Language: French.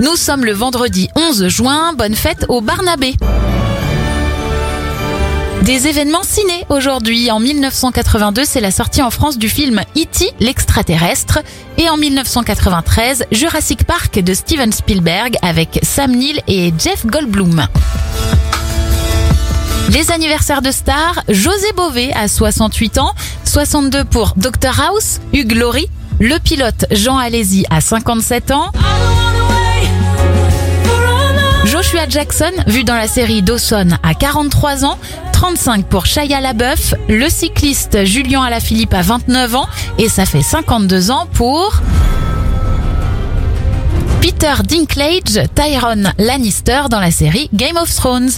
Nous sommes le vendredi 11 juin, bonne fête au Barnabé. Des événements ciné aujourd'hui. En 1982, c'est la sortie en France du film E.T. l'extraterrestre. Et en 1993, Jurassic Park de Steven Spielberg avec Sam Neill et Jeff Goldblum. Les anniversaires de stars, José Bové à 68 ans, 62 pour Dr House, Hugh Laurie, le pilote Jean Alési à 57 ans, Joshua Jackson, vu dans la série Dawson à 43 ans, 35 pour Shia LaBeouf, le cycliste Julien Alaphilippe à 29 ans. Et ça fait 52 ans pour Peter Dinklage, Tyrone Lannister dans la série Game of Thrones.